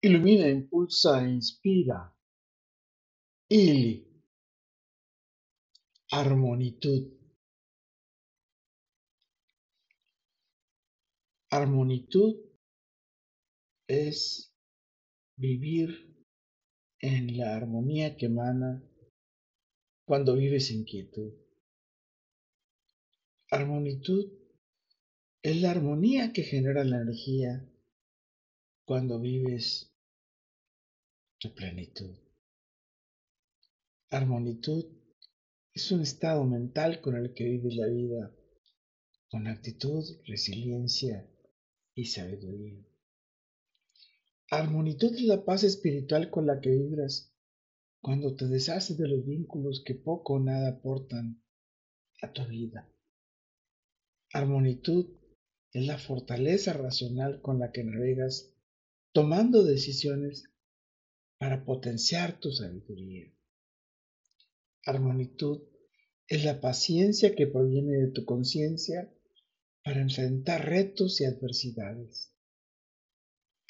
Ilumina, impulsa e inspira. Ili. Armonitud. Armonitud es vivir en la armonía que emana cuando vives en quietud. Armonitud es la armonía que genera la energía cuando vives tu plenitud. Armonitud es un estado mental con el que vives la vida con actitud, resiliencia y sabiduría. Armonitud es la paz espiritual con la que vibras cuando te deshaces de los vínculos que poco o nada aportan a tu vida. Armonitud es la fortaleza racional con la que navegas tomando decisiones para potenciar tu sabiduría. Armonitud es la paciencia que proviene de tu conciencia para enfrentar retos y adversidades.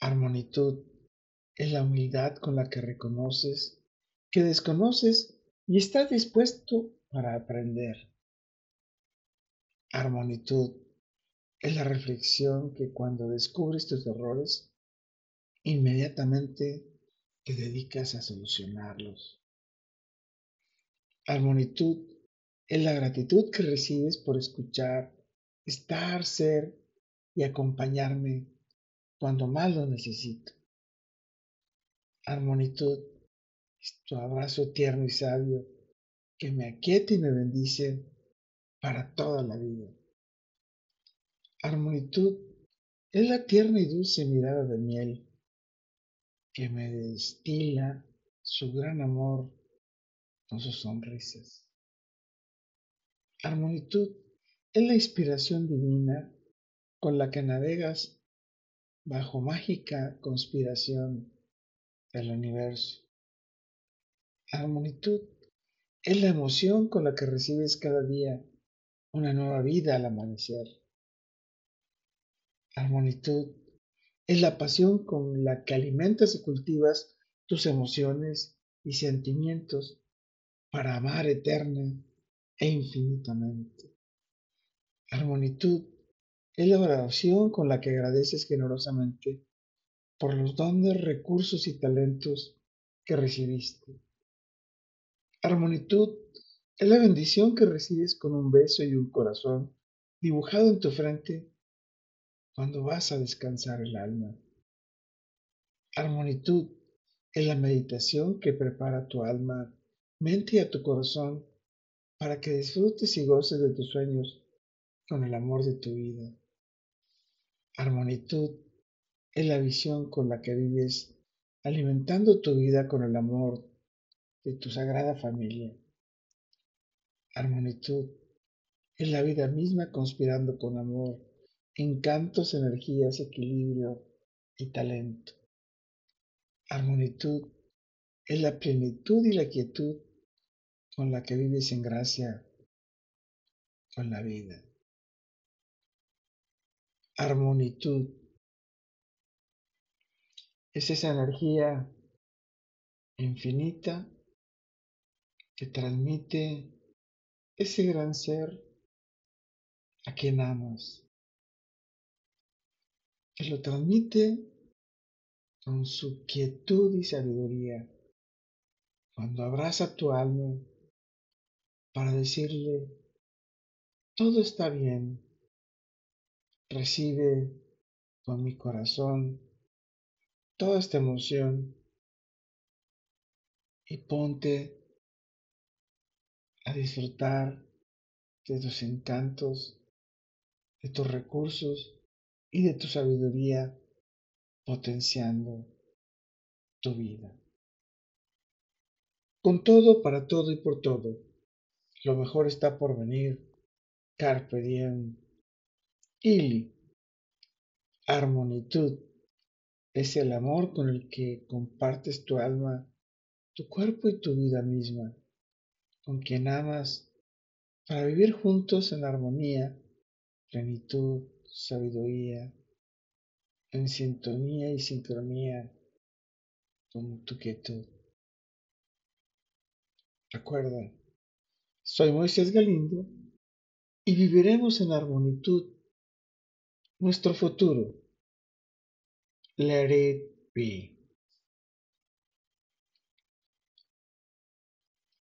Armonitud es la humildad con la que reconoces que desconoces y estás dispuesto para aprender. Armonitud es la reflexión que cuando descubres tus errores, inmediatamente te dedicas a solucionarlos. Armonitud es la gratitud que recibes por escuchar, estar, ser y acompañarme cuando más lo necesito. Armonitud es tu abrazo tierno y sabio que me aquieta y me bendice para toda la vida. Armonitud es la tierna y dulce mirada de miel que me destila su gran amor con sus sonrisas. Armonitud es la inspiración divina con la que navegas bajo mágica conspiración del universo. Armonitud es la emoción con la que recibes cada día una nueva vida al amanecer. Armonitud es la pasión con la que alimentas y cultivas tus emociones y sentimientos para amar eterna e infinitamente. Armonitud es la oración con la que agradeces generosamente por los dones, recursos y talentos que recibiste. Armonitud es la bendición que recibes con un beso y un corazón dibujado en tu frente cuando vas a descansar el alma. Armonitud es la meditación que prepara tu alma, mente y a tu corazón para que disfrutes y goces de tus sueños con el amor de tu vida. Armonitud es la visión con la que vives alimentando tu vida con el amor de tu sagrada familia. Armonitud es la vida misma conspirando con amor encantos, energías, equilibrio y talento. Armonitud es la plenitud y la quietud con la que vives en gracia con la vida. Armonitud es esa energía infinita que transmite ese gran ser a quien amas que lo transmite con su quietud y sabiduría. Cuando abraza tu alma para decirle, todo está bien, recibe con mi corazón toda esta emoción y ponte a disfrutar de tus encantos, de tus recursos y de tu sabiduría potenciando tu vida. Con todo, para todo y por todo, lo mejor está por venir. Carpe diem. Ili. Armonitud es el amor con el que compartes tu alma, tu cuerpo y tu vida misma, con quien amas, para vivir juntos en armonía, plenitud, sabiduría, en sintonía y sincronía con tu quietud. Recuerda, soy Moisés Galindo y viviremos en armonitud nuestro futuro. Let it be.